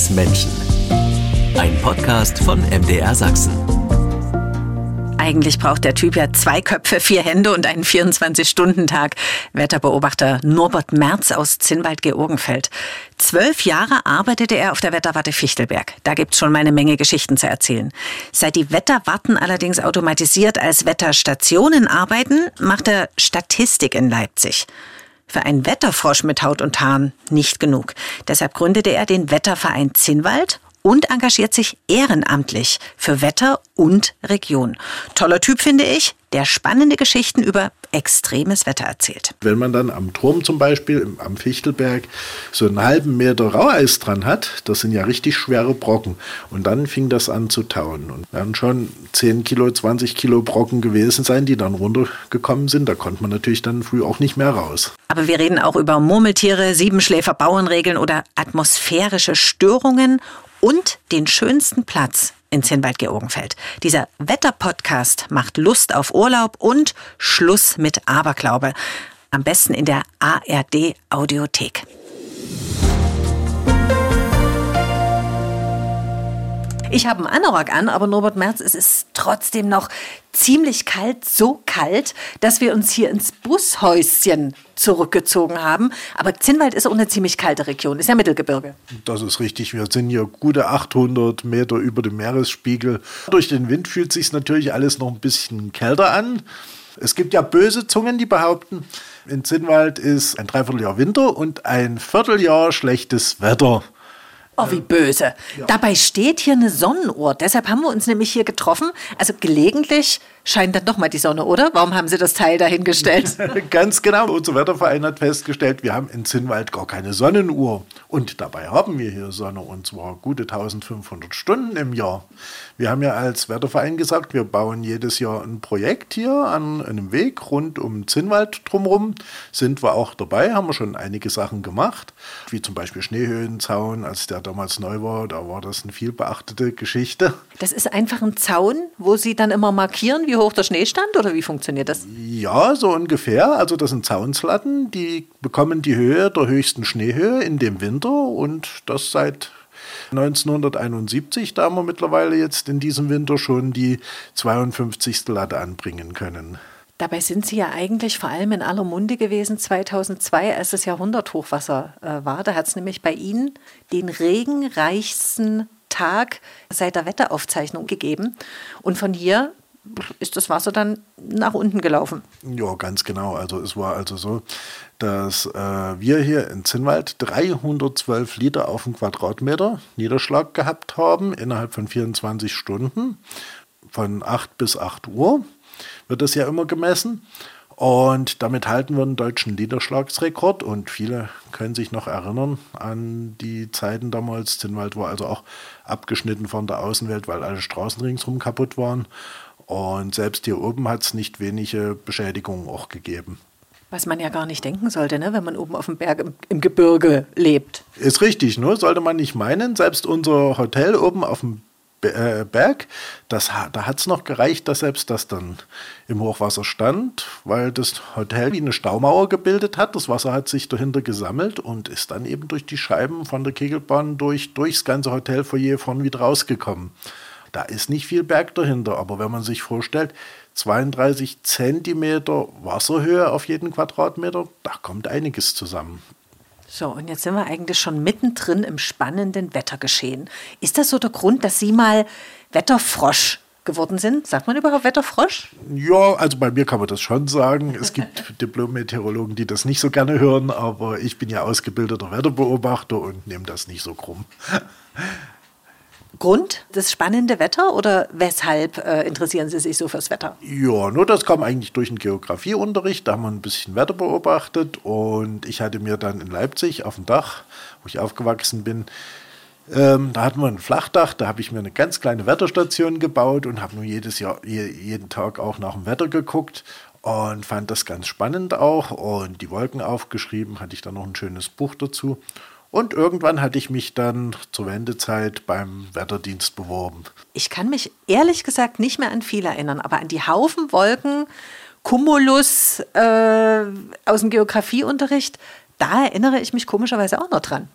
Andres Menschen. Ein Podcast von MDR Sachsen. Eigentlich braucht der Typ ja zwei Köpfe, vier Hände und einen 24-Stunden-Tag. Wetterbeobachter Norbert Merz aus Zinnwald-Georgenfeld. Zwölf Jahre arbeitete er auf der Wetterwarte Fichtelberg. Da gibt's schon mal eine Menge Geschichten zu erzählen. Seit die Wetterwarten allerdings automatisiert als Wetterstationen arbeiten, macht er Statistik in Leipzig. Für einen Wetterfrosch mit Haut und Haaren nicht genug. Deshalb gründete er den Wetterverein Zinnwald und engagiert sich ehrenamtlich für Wetter und Region. Toller Typ finde ich, der spannende Geschichten über extremes Wetter erzählt. Wenn man dann am Turm zum Beispiel, am Fichtelberg, so einen halben Meter Raueis dran hat, das sind ja richtig schwere Brocken. Und dann fing das an zu tauen. Und werden schon 10 Kilo, 20 Kilo Brocken gewesen sein, die dann runtergekommen sind. Da konnte man natürlich dann früh auch nicht mehr raus. Aber wir reden auch über Murmeltiere, Siebenschläfer, Bauernregeln oder atmosphärische Störungen und den schönsten Platz in Zinnwald-Georgenfeld. Dieser Wetterpodcast macht Lust auf Urlaub und Schluss mit Aberglaube. Am besten in der ARD Ich habe einen Anorak an, aber Norbert Merz, es ist trotzdem noch ziemlich kalt, so kalt, dass wir uns hier ins Bushäuschen zurückgezogen haben. Aber Zinnwald ist auch eine ziemlich kalte Region, ist ja Mittelgebirge. Das ist richtig. Wir sind hier gute 800 Meter über dem Meeresspiegel. Durch den Wind fühlt sich natürlich alles noch ein bisschen kälter an. Es gibt ja böse Zungen, die behaupten, in Zinnwald ist ein Dreivierteljahr Winter und ein Vierteljahr schlechtes Wetter. Oh, wie böse. Ja. Dabei steht hier eine Sonnenuhr. Deshalb haben wir uns nämlich hier getroffen. Also gelegentlich scheint dann doch mal die Sonne, oder? Warum haben Sie das Teil dahingestellt? Ganz genau. Unser Wetterverein hat festgestellt, wir haben in Zinnwald gar keine Sonnenuhr. Und dabei haben wir hier Sonne und zwar gute 1500 Stunden im Jahr. Wir haben ja als Wetterverein gesagt, wir bauen jedes Jahr ein Projekt hier an einem Weg rund um Zinnwald drumherum. Sind wir auch dabei, haben wir schon einige Sachen gemacht, wie zum Beispiel Schneehöhenzaun, als der damals neu war, da war das eine viel beachtete Geschichte. Das ist einfach ein Zaun, wo Sie dann immer markieren, wie hoch der Schnee stand oder wie funktioniert das? Ja, so ungefähr. Also das sind Zaunslatten, die bekommen die Höhe der höchsten Schneehöhe in dem Winter und das seit 1971, da haben wir mittlerweile jetzt in diesem Winter schon die 52. Latte anbringen können. Dabei sind Sie ja eigentlich vor allem in aller Munde gewesen 2002, als das Jahrhunderthochwasser äh, war. Da hat es nämlich bei Ihnen den regenreichsten Tag seit der Wetteraufzeichnung gegeben. Und von hier ist das Wasser dann nach unten gelaufen. Ja, ganz genau. Also es war also so, dass äh, wir hier in Zinnwald 312 Liter auf den Quadratmeter Niederschlag gehabt haben innerhalb von 24 Stunden. Von 8 bis 8 Uhr wird das ja immer gemessen. Und damit halten wir einen deutschen Niederschlagsrekord. Und viele können sich noch erinnern an die Zeiten damals. Zinnwald war also auch abgeschnitten von der Außenwelt, weil alle Straßen ringsherum kaputt waren. Und selbst hier oben hat es nicht wenige Beschädigungen auch gegeben. Was man ja gar nicht denken sollte, ne? wenn man oben auf dem Berg im, im Gebirge lebt. Ist richtig, nur sollte man nicht meinen. Selbst unser Hotel oben auf dem äh, Berg, das, da hat es noch gereicht, dass selbst das dann im Hochwasser stand, weil das Hotel wie eine Staumauer gebildet hat. Das Wasser hat sich dahinter gesammelt und ist dann eben durch die Scheiben von der Kegelbahn durch, durchs ganze Hotelfoyer von wieder rausgekommen. Da ist nicht viel Berg dahinter, aber wenn man sich vorstellt, 32 Zentimeter Wasserhöhe auf jeden Quadratmeter, da kommt einiges zusammen. So, und jetzt sind wir eigentlich schon mittendrin im spannenden Wettergeschehen. Ist das so der Grund, dass Sie mal Wetterfrosch geworden sind? Sagt man überhaupt Wetterfrosch? Ja, also bei mir kann man das schon sagen. Es gibt Diplom-Meteorologen, die das nicht so gerne hören, aber ich bin ja ausgebildeter Wetterbeobachter und nehme das nicht so krumm. Grund, das spannende Wetter oder weshalb äh, interessieren Sie sich so fürs Wetter? Ja, nur das kam eigentlich durch den Geografieunterricht. Da haben wir ein bisschen Wetter beobachtet und ich hatte mir dann in Leipzig auf dem Dach, wo ich aufgewachsen bin, ähm, da hatten wir ein Flachdach, da habe ich mir eine ganz kleine Wetterstation gebaut und habe nur jedes Jahr, jeden Tag auch nach dem Wetter geguckt und fand das ganz spannend auch und die Wolken aufgeschrieben, hatte ich dann noch ein schönes Buch dazu und irgendwann hatte ich mich dann zur Wendezeit beim Wetterdienst beworben. Ich kann mich ehrlich gesagt nicht mehr an viel erinnern, aber an die Haufen Wolken, Cumulus äh, aus dem Geografieunterricht, da erinnere ich mich komischerweise auch noch dran.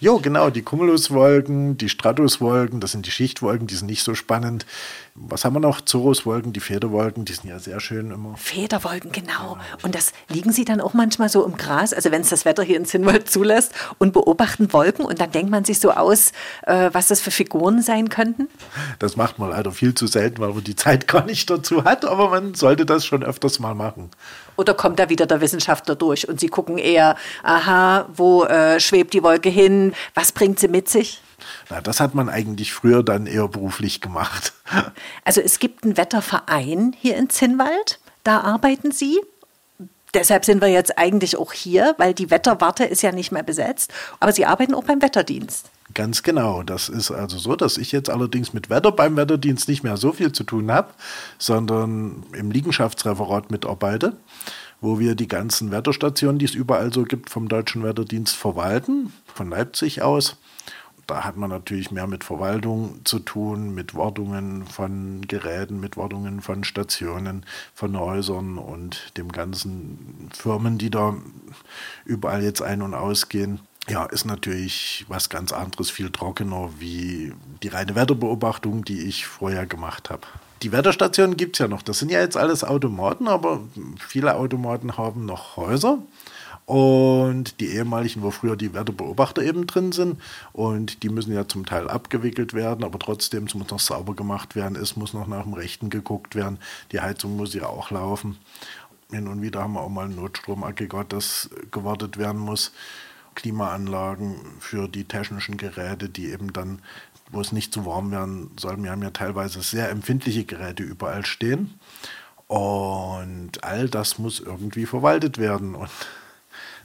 Jo, genau, die Cumuluswolken, die Stratuswolken, das sind die Schichtwolken, die sind nicht so spannend. Was haben wir noch? Zoruswolken, die Federwolken, die sind ja sehr schön immer. Federwolken, genau. Und das liegen Sie dann auch manchmal so im Gras, also wenn es das Wetter hier in Zinnwald zulässt, und beobachten Wolken und dann denkt man sich so aus, äh, was das für Figuren sein könnten? Das macht man leider viel zu selten, weil man die Zeit gar nicht dazu hat, aber man sollte das schon öfters mal machen. Oder kommt da wieder der Wissenschaftler durch und Sie gucken eher, aha, wo äh, schwebt die Wolke hin, was bringt sie mit sich? Na, das hat man eigentlich früher dann eher beruflich gemacht. Also es gibt einen Wetterverein hier in Zinnwald, da arbeiten Sie. Deshalb sind wir jetzt eigentlich auch hier, weil die Wetterwarte ist ja nicht mehr besetzt, aber Sie arbeiten auch beim Wetterdienst. Ganz genau. Das ist also so, dass ich jetzt allerdings mit Wetter beim Wetterdienst nicht mehr so viel zu tun habe, sondern im Liegenschaftsreferat mitarbeite, wo wir die ganzen Wetterstationen, die es überall so gibt, vom Deutschen Wetterdienst verwalten, von Leipzig aus. Da hat man natürlich mehr mit Verwaltung zu tun, mit Wartungen von Geräten, mit Wartungen von Stationen, von Häusern und dem ganzen Firmen, die da überall jetzt ein- und ausgehen ja, ist natürlich was ganz anderes, viel trockener wie die reine Wetterbeobachtung, die ich vorher gemacht habe. Die Wetterstationen gibt es ja noch. Das sind ja jetzt alles Automaten, aber viele Automaten haben noch Häuser. Und die ehemaligen, wo früher die Wetterbeobachter eben drin sind. Und die müssen ja zum Teil abgewickelt werden, aber trotzdem muss noch sauber gemacht werden. Es muss noch nach dem Rechten geguckt werden. Die Heizung muss ja auch laufen. Hin und wieder haben wir auch mal ein Notstromaggregat, das gewartet werden muss. Klimaanlagen für die technischen Geräte, die eben dann, wo es nicht zu warm werden soll. Wir haben ja teilweise sehr empfindliche Geräte überall stehen. Und all das muss irgendwie verwaltet werden. Und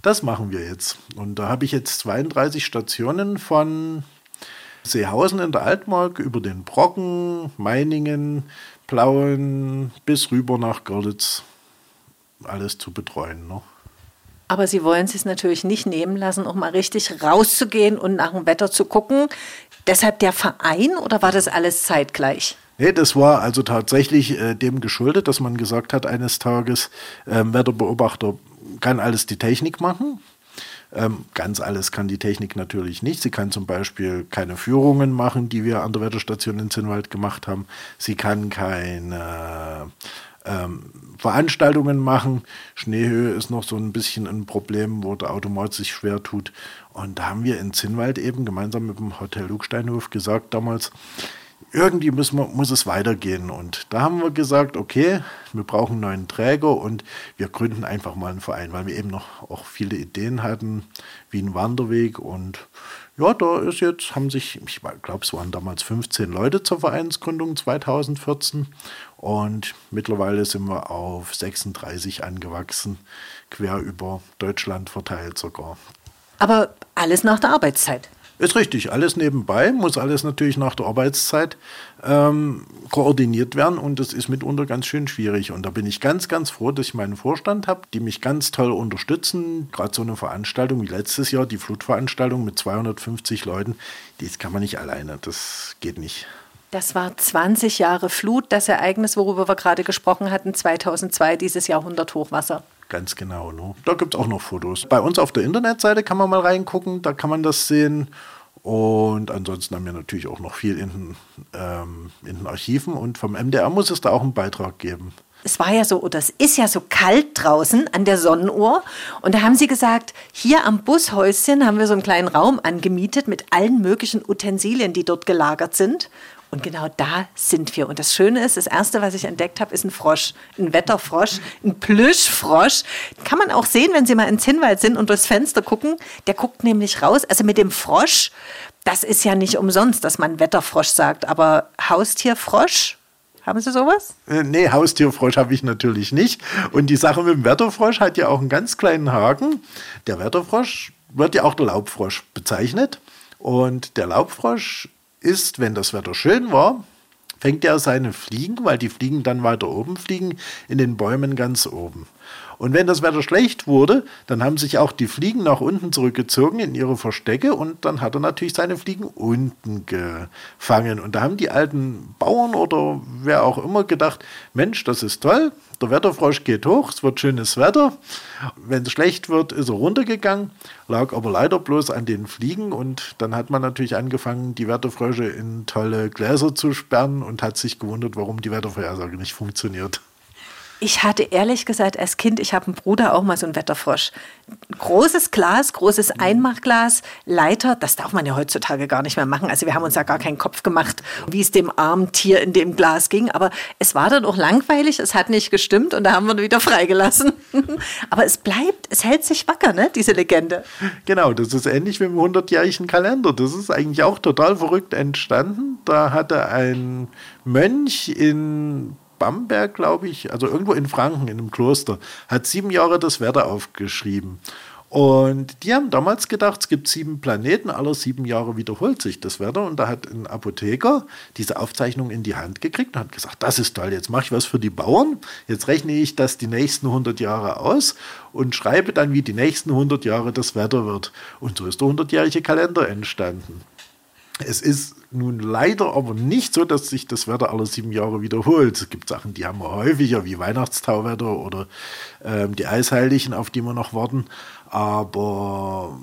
das machen wir jetzt. Und da habe ich jetzt 32 Stationen von Seehausen in der Altmark über den Brocken, Meiningen, Plauen bis rüber nach Görlitz alles zu betreuen. Ne? Aber Sie wollen es natürlich nicht nehmen lassen, auch mal richtig rauszugehen und nach dem Wetter zu gucken. Deshalb der Verein oder war das alles zeitgleich? Nee, das war also tatsächlich äh, dem geschuldet, dass man gesagt hat, eines Tages, äh, Wetterbeobachter kann alles die Technik machen. Ähm, ganz alles kann die Technik natürlich nicht. Sie kann zum Beispiel keine Führungen machen, die wir an der Wetterstation in Zinnwald gemacht haben. Sie kann keine ähm, Veranstaltungen machen. Schneehöhe ist noch so ein bisschen ein Problem, wo der Automat sich schwer tut. Und da haben wir in Zinnwald eben gemeinsam mit dem Hotel Lugsteinhof gesagt damals, irgendwie müssen wir, muss es weitergehen. Und da haben wir gesagt, okay, wir brauchen einen neuen Träger und wir gründen einfach mal einen Verein, weil wir eben noch auch viele Ideen hatten, wie ein Wanderweg. Und ja, da ist jetzt, haben sich, ich glaube, es waren damals 15 Leute zur Vereinsgründung 2014. Und mittlerweile sind wir auf 36 angewachsen, quer über Deutschland verteilt sogar. Aber alles nach der Arbeitszeit. Ist richtig, alles nebenbei, muss alles natürlich nach der Arbeitszeit ähm, koordiniert werden und das ist mitunter ganz schön schwierig. Und da bin ich ganz, ganz froh, dass ich meinen Vorstand habe, die mich ganz toll unterstützen. Gerade so eine Veranstaltung wie letztes Jahr, die Flutveranstaltung mit 250 Leuten, die kann man nicht alleine, das geht nicht. Das war 20 Jahre Flut, das Ereignis, worüber wir gerade gesprochen hatten, 2002, dieses Jahrhundert Hochwasser. Ganz genau. Ne? Da gibt es auch noch Fotos. Bei uns auf der Internetseite kann man mal reingucken, da kann man das sehen. Und ansonsten haben wir natürlich auch noch viel in ähm, in den Archiven und vom MDR muss es da auch einen Beitrag geben. Es war ja so, oder es ist ja so kalt draußen an der Sonnenuhr. Und da haben sie gesagt, hier am Bushäuschen haben wir so einen kleinen Raum angemietet mit allen möglichen Utensilien, die dort gelagert sind. Und genau da sind wir. Und das Schöne ist, das Erste, was ich entdeckt habe, ist ein Frosch. Ein Wetterfrosch, ein Plüschfrosch. Kann man auch sehen, wenn Sie mal ins Hinwald sind und durchs Fenster gucken. Der guckt nämlich raus. Also mit dem Frosch, das ist ja nicht umsonst, dass man Wetterfrosch sagt. Aber Haustierfrosch, haben Sie sowas? Äh, nee, Haustierfrosch habe ich natürlich nicht. Und die Sache mit dem Wetterfrosch hat ja auch einen ganz kleinen Haken. Der Wetterfrosch wird ja auch der Laubfrosch bezeichnet. Und der Laubfrosch ist, wenn das Wetter schön war, fängt er seine Fliegen, weil die Fliegen dann weiter oben fliegen, in den Bäumen ganz oben. Und wenn das Wetter schlecht wurde, dann haben sich auch die Fliegen nach unten zurückgezogen in ihre Verstecke und dann hat er natürlich seine Fliegen unten gefangen. Und da haben die alten Bauern oder wer auch immer gedacht, Mensch, das ist toll, der Wetterfrosch geht hoch, es wird schönes Wetter. Wenn es schlecht wird, ist er runtergegangen, lag aber leider bloß an den Fliegen und dann hat man natürlich angefangen, die Wetterfrösche in tolle Gläser zu sperren und hat sich gewundert, warum die Wettervorhersage nicht funktioniert. Ich hatte ehrlich gesagt als Kind, ich habe einen Bruder, auch mal so einen Wetterfrosch. Großes Glas, großes Einmachglas, Leiter, das darf man ja heutzutage gar nicht mehr machen. Also wir haben uns da gar keinen Kopf gemacht, wie es dem armen Tier in dem Glas ging. Aber es war dann auch langweilig, es hat nicht gestimmt und da haben wir ihn wieder freigelassen. Aber es bleibt, es hält sich wacker, ne, diese Legende. Genau, das ist ähnlich wie im 100-jährigen Kalender. Das ist eigentlich auch total verrückt entstanden. Da hatte ein Mönch in Bamberg, glaube ich, also irgendwo in Franken, in einem Kloster, hat sieben Jahre das Wetter aufgeschrieben. Und die haben damals gedacht, es gibt sieben Planeten, alle sieben Jahre wiederholt sich das Wetter. Und da hat ein Apotheker diese Aufzeichnung in die Hand gekriegt und hat gesagt, das ist toll, jetzt mache ich was für die Bauern. Jetzt rechne ich das die nächsten 100 Jahre aus und schreibe dann, wie die nächsten 100 Jahre das Wetter wird. Und so ist der 100-jährige Kalender entstanden. Es ist nun leider aber nicht so, dass sich das Wetter alle sieben Jahre wiederholt. Es gibt Sachen, die haben wir häufiger, wie Weihnachtstauwetter oder ähm, die Eisheiligen, auf die wir noch warten. Aber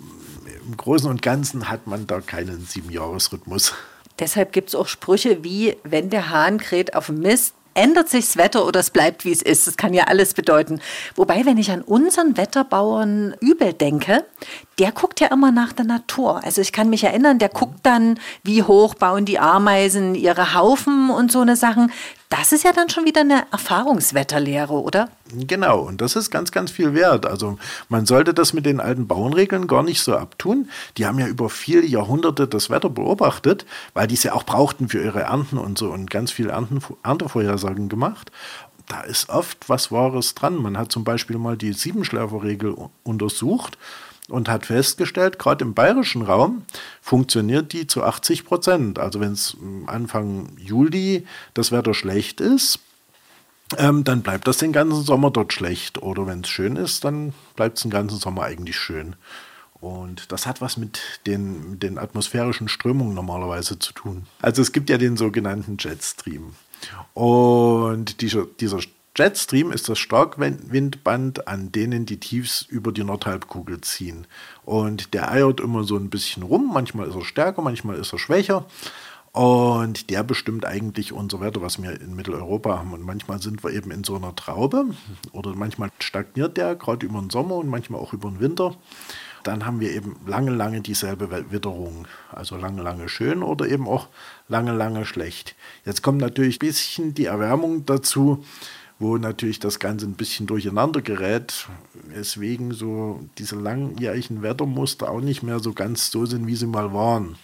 im Großen und Ganzen hat man da keinen Siebenjahresrhythmus. Deshalb gibt es auch Sprüche wie, wenn der Hahn kräht auf Mist, ändert sich das Wetter oder es bleibt, wie es ist. Das kann ja alles bedeuten. Wobei, wenn ich an unseren Wetterbauern übel denke, der guckt ja immer nach der Natur. Also ich kann mich erinnern, der guckt dann, wie hoch bauen die Ameisen ihre Haufen und so eine Sachen. Das ist ja dann schon wieder eine Erfahrungswetterlehre, oder? Genau, und das ist ganz, ganz viel wert. Also man sollte das mit den alten Bauernregeln gar nicht so abtun. Die haben ja über viele Jahrhunderte das Wetter beobachtet, weil die es ja auch brauchten für ihre Ernten und so und ganz viele Ernten, Erntevorhersagen gemacht da ist oft was Wahres dran. Man hat zum Beispiel mal die Siebenschläferregel untersucht und hat festgestellt, gerade im bayerischen Raum funktioniert die zu 80 Prozent. Also wenn es Anfang Juli das Wetter schlecht ist, ähm, dann bleibt das den ganzen Sommer dort schlecht. Oder wenn es schön ist, dann bleibt es den ganzen Sommer eigentlich schön. Und das hat was mit den, mit den atmosphärischen Strömungen normalerweise zu tun. Also es gibt ja den sogenannten Jetstream. Und dieser, dieser Jetstream ist das Starkwindband, an denen die Tiefs über die Nordhalbkugel ziehen. Und der eiert immer so ein bisschen rum. Manchmal ist er stärker, manchmal ist er schwächer. Und der bestimmt eigentlich unser Wetter, was wir in Mitteleuropa haben. Und manchmal sind wir eben in so einer Traube oder manchmal stagniert der, gerade über den Sommer und manchmal auch über den Winter. Dann haben wir eben lange, lange dieselbe Witterung. Also lange, lange schön oder eben auch lange, lange schlecht. Jetzt kommt natürlich ein bisschen die Erwärmung dazu wo natürlich das Ganze ein bisschen durcheinander gerät, weswegen so diese langjährigen Wettermuster auch nicht mehr so ganz so sind, wie sie mal waren.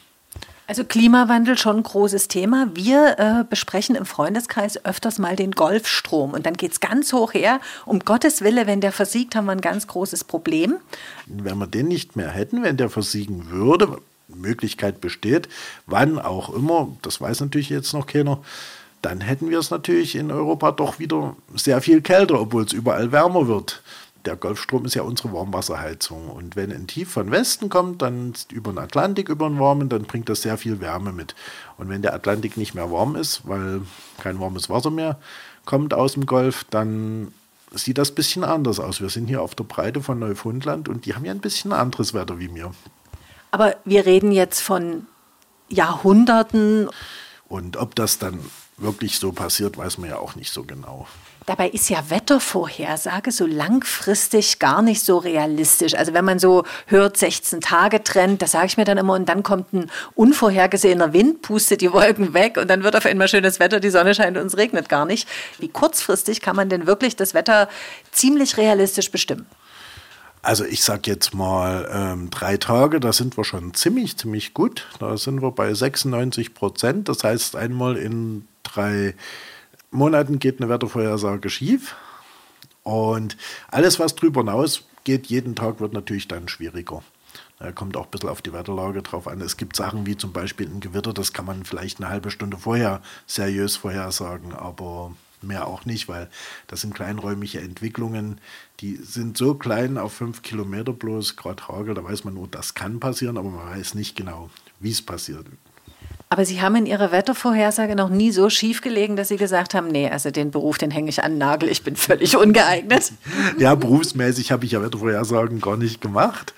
Also Klimawandel schon ein großes Thema. Wir äh, besprechen im Freundeskreis öfters mal den Golfstrom und dann geht es ganz hoch her. Um Gottes Wille, wenn der versiegt, haben wir ein ganz großes Problem. Wenn wir den nicht mehr hätten, wenn der versiegen würde, Möglichkeit besteht, wann auch immer, das weiß natürlich jetzt noch keiner, dann hätten wir es natürlich in Europa doch wieder sehr viel kälter, obwohl es überall wärmer wird. Der Golfstrom ist ja unsere Warmwasserheizung. Und wenn ein Tief von Westen kommt, dann über den Atlantik über den Warmen, dann bringt das sehr viel Wärme mit. Und wenn der Atlantik nicht mehr warm ist, weil kein warmes Wasser mehr kommt aus dem Golf, dann sieht das ein bisschen anders aus. Wir sind hier auf der Breite von Neufundland und die haben ja ein bisschen anderes Wetter wie wir. Aber wir reden jetzt von Jahrhunderten. Und ob das dann wirklich so passiert, weiß man ja auch nicht so genau. Dabei ist ja Wettervorhersage so langfristig gar nicht so realistisch. Also wenn man so hört, 16 Tage Trend, das sage ich mir dann immer, und dann kommt ein unvorhergesehener Wind, pustet die Wolken weg und dann wird auf einmal schönes Wetter, die Sonne scheint und es regnet gar nicht. Wie kurzfristig kann man denn wirklich das Wetter ziemlich realistisch bestimmen? Also ich sage jetzt mal ähm, drei Tage, da sind wir schon ziemlich, ziemlich gut. Da sind wir bei 96 Prozent. Das heißt, einmal in drei Monaten geht eine Wettervorhersage schief. Und alles, was drüber hinaus geht, jeden Tag wird natürlich dann schwieriger. Da kommt auch ein bisschen auf die Wetterlage drauf an. Es gibt Sachen wie zum Beispiel ein Gewitter, das kann man vielleicht eine halbe Stunde vorher seriös vorhersagen, aber mehr auch nicht, weil das sind kleinräumige Entwicklungen, die sind so klein auf fünf Kilometer bloß, gerade Hagel, da weiß man nur, das kann passieren, aber man weiß nicht genau, wie es passiert. Aber Sie haben in Ihrer Wettervorhersage noch nie so schief gelegen, dass Sie gesagt haben, nee, also den Beruf, den hänge ich an den Nagel, ich bin völlig ungeeignet. ja, berufsmäßig habe ich ja Wettervorhersagen gar nicht gemacht.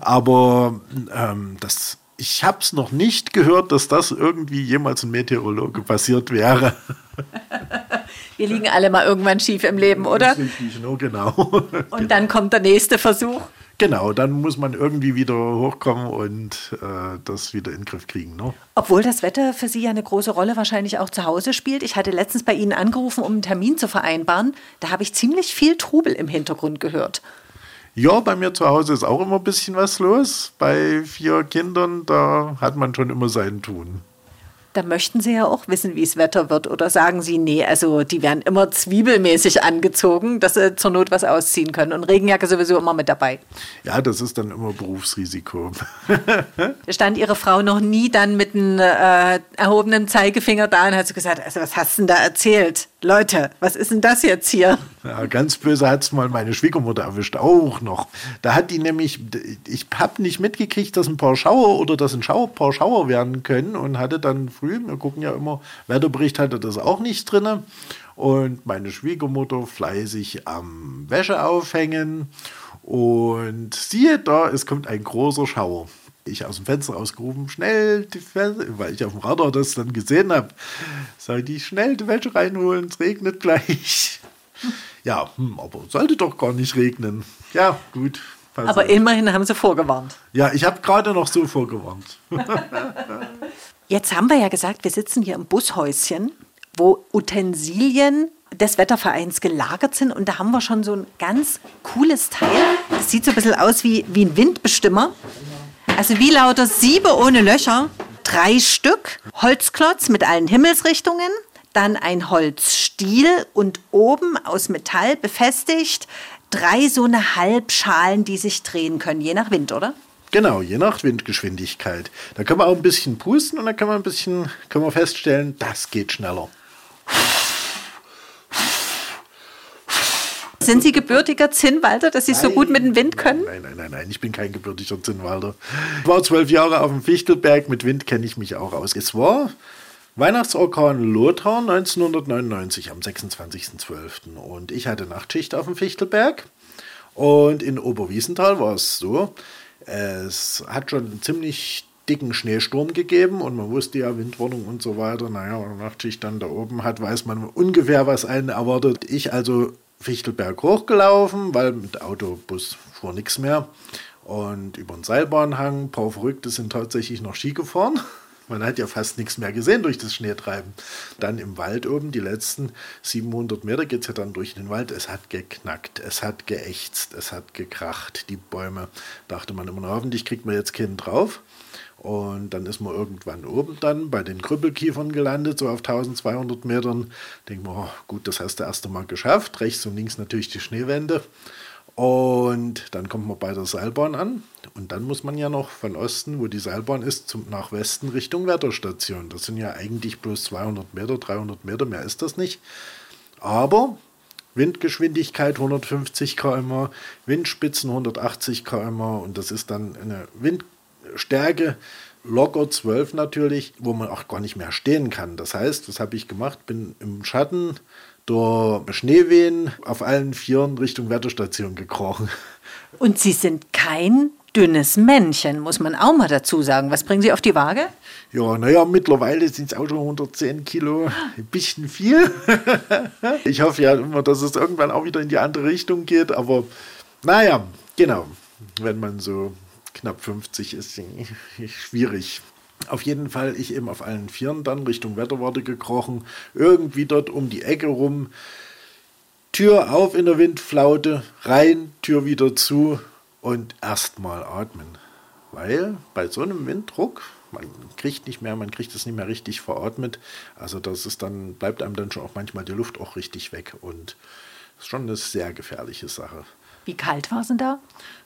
Aber ähm, das, ich habe es noch nicht gehört, dass das irgendwie jemals ein Meteorologe passiert wäre. Wir liegen alle mal irgendwann schief im Leben, oder? Genau. Und dann kommt der nächste Versuch. Genau, dann muss man irgendwie wieder hochkommen und äh, das wieder in den Griff kriegen. Ne? Obwohl das Wetter für Sie ja eine große Rolle wahrscheinlich auch zu Hause spielt. Ich hatte letztens bei Ihnen angerufen, um einen Termin zu vereinbaren. Da habe ich ziemlich viel Trubel im Hintergrund gehört. Ja, bei mir zu Hause ist auch immer ein bisschen was los. Bei vier Kindern, da hat man schon immer sein Tun da möchten Sie ja auch wissen, wie es Wetter wird. Oder sagen Sie, nee, also die werden immer zwiebelmäßig angezogen, dass sie zur Not was ausziehen können. Und Regenjacke sowieso immer mit dabei. Ja, das ist dann immer Berufsrisiko. Stand Ihre Frau noch nie dann mit einem äh, erhobenen Zeigefinger da und hat so gesagt, also was hast du denn da erzählt? Leute, was ist denn das jetzt hier? Ja, ganz böse hat es mal meine Schwiegermutter erwischt, auch noch. Da hat die nämlich, ich habe nicht mitgekriegt, dass ein paar Schauer oder dass ein Schauer, paar Schauer werden können und hatte dann früh, wir gucken ja immer, Wetterbericht hatte das auch nicht drin. Und meine Schwiegermutter fleißig am Wäsche aufhängen. Und siehe da, es kommt ein großer Schauer ich aus dem Fenster ausgerufen, schnell die Fenster, weil ich auf dem Radar das dann gesehen habe, soll die schnell die Wäsche reinholen, es regnet gleich. Ja, hm, aber sollte doch gar nicht regnen. Ja, gut. Aber auf. immerhin haben sie vorgewarnt. Ja, ich habe gerade noch so vorgewarnt. Jetzt haben wir ja gesagt, wir sitzen hier im Bushäuschen, wo Utensilien des Wettervereins gelagert sind. Und da haben wir schon so ein ganz cooles Teil. Das sieht so ein bisschen aus wie, wie ein Windbestimmer. Also wie lauter Siebe ohne Löcher, drei Stück, Holzklotz mit allen Himmelsrichtungen, dann ein Holzstiel und oben aus Metall befestigt drei so eine Halbschalen, die sich drehen können, je nach Wind, oder? Genau, je nach Windgeschwindigkeit. Da kann man auch ein bisschen pusten und dann kann man ein bisschen, kann man feststellen, das geht schneller. Sind Sie gebürtiger Zinnwalder, dass Sie nein, so gut mit dem Wind können? Nein, nein, nein, nein, ich bin kein gebürtiger Zinnwalder. Ich war zwölf Jahre auf dem Fichtelberg, mit Wind kenne ich mich auch aus. Es war Weihnachtsorkan Lothar 1999 am 26.12. Und ich hatte Nachtschicht auf dem Fichtelberg. Und in Oberwiesenthal war es so, es hat schon einen ziemlich dicken Schneesturm gegeben und man wusste ja Windwarnung und so weiter. Naja, wenn man Nachtschicht dann da oben hat, weiß man ungefähr, was einen erwartet. Ich also Fichtelberg hochgelaufen, weil mit Autobus fuhr nichts mehr. Und über den Seilbahnhang, ein paar Verrückte sind tatsächlich noch Ski gefahren. Man hat ja fast nichts mehr gesehen durch das Schneetreiben. Dann im Wald oben, die letzten 700 Meter geht es ja dann durch den Wald. Es hat geknackt, es hat geächtzt, es hat gekracht, die Bäume. Dachte man immer, hoffentlich kriegt man jetzt keinen drauf. Und dann ist man irgendwann oben dann bei den Krüppelkiefern gelandet, so auf 1200 Metern. Denkt man, oh, gut, das hast du erst einmal geschafft. Rechts und links natürlich die Schneewände. Und dann kommt man bei der Seilbahn an. Und dann muss man ja noch von Osten, wo die Seilbahn ist, zum, nach Westen Richtung Wetterstation. Das sind ja eigentlich bloß 200 Meter, 300 Meter, mehr ist das nicht. Aber Windgeschwindigkeit 150 km, Windspitzen 180 km und das ist dann eine Windgeschwindigkeit Stärke locker 12 natürlich, wo man auch gar nicht mehr stehen kann. Das heißt, was habe ich gemacht? Bin im Schatten der Schneewehen auf allen Vieren Richtung Wetterstation gekrochen. Und Sie sind kein dünnes Männchen, muss man auch mal dazu sagen. Was bringen Sie auf die Waage? Ja, naja, mittlerweile sind es auch schon 110 Kilo. Ein bisschen viel. ich hoffe ja immer, dass es irgendwann auch wieder in die andere Richtung geht. Aber naja, genau. Wenn man so knapp 50 ist schwierig. Auf jeden Fall, ich eben auf allen Vieren dann Richtung Wetterwarte gekrochen, irgendwie dort um die Ecke rum. Tür auf in der Windflaute, rein, Tür wieder zu und erstmal atmen. Weil bei so einem Winddruck, man kriegt nicht mehr, man kriegt es nicht mehr richtig veratmet. Also das ist dann, bleibt einem dann schon auch manchmal die Luft auch richtig weg und ist schon eine sehr gefährliche Sache. Wie kalt war es denn da?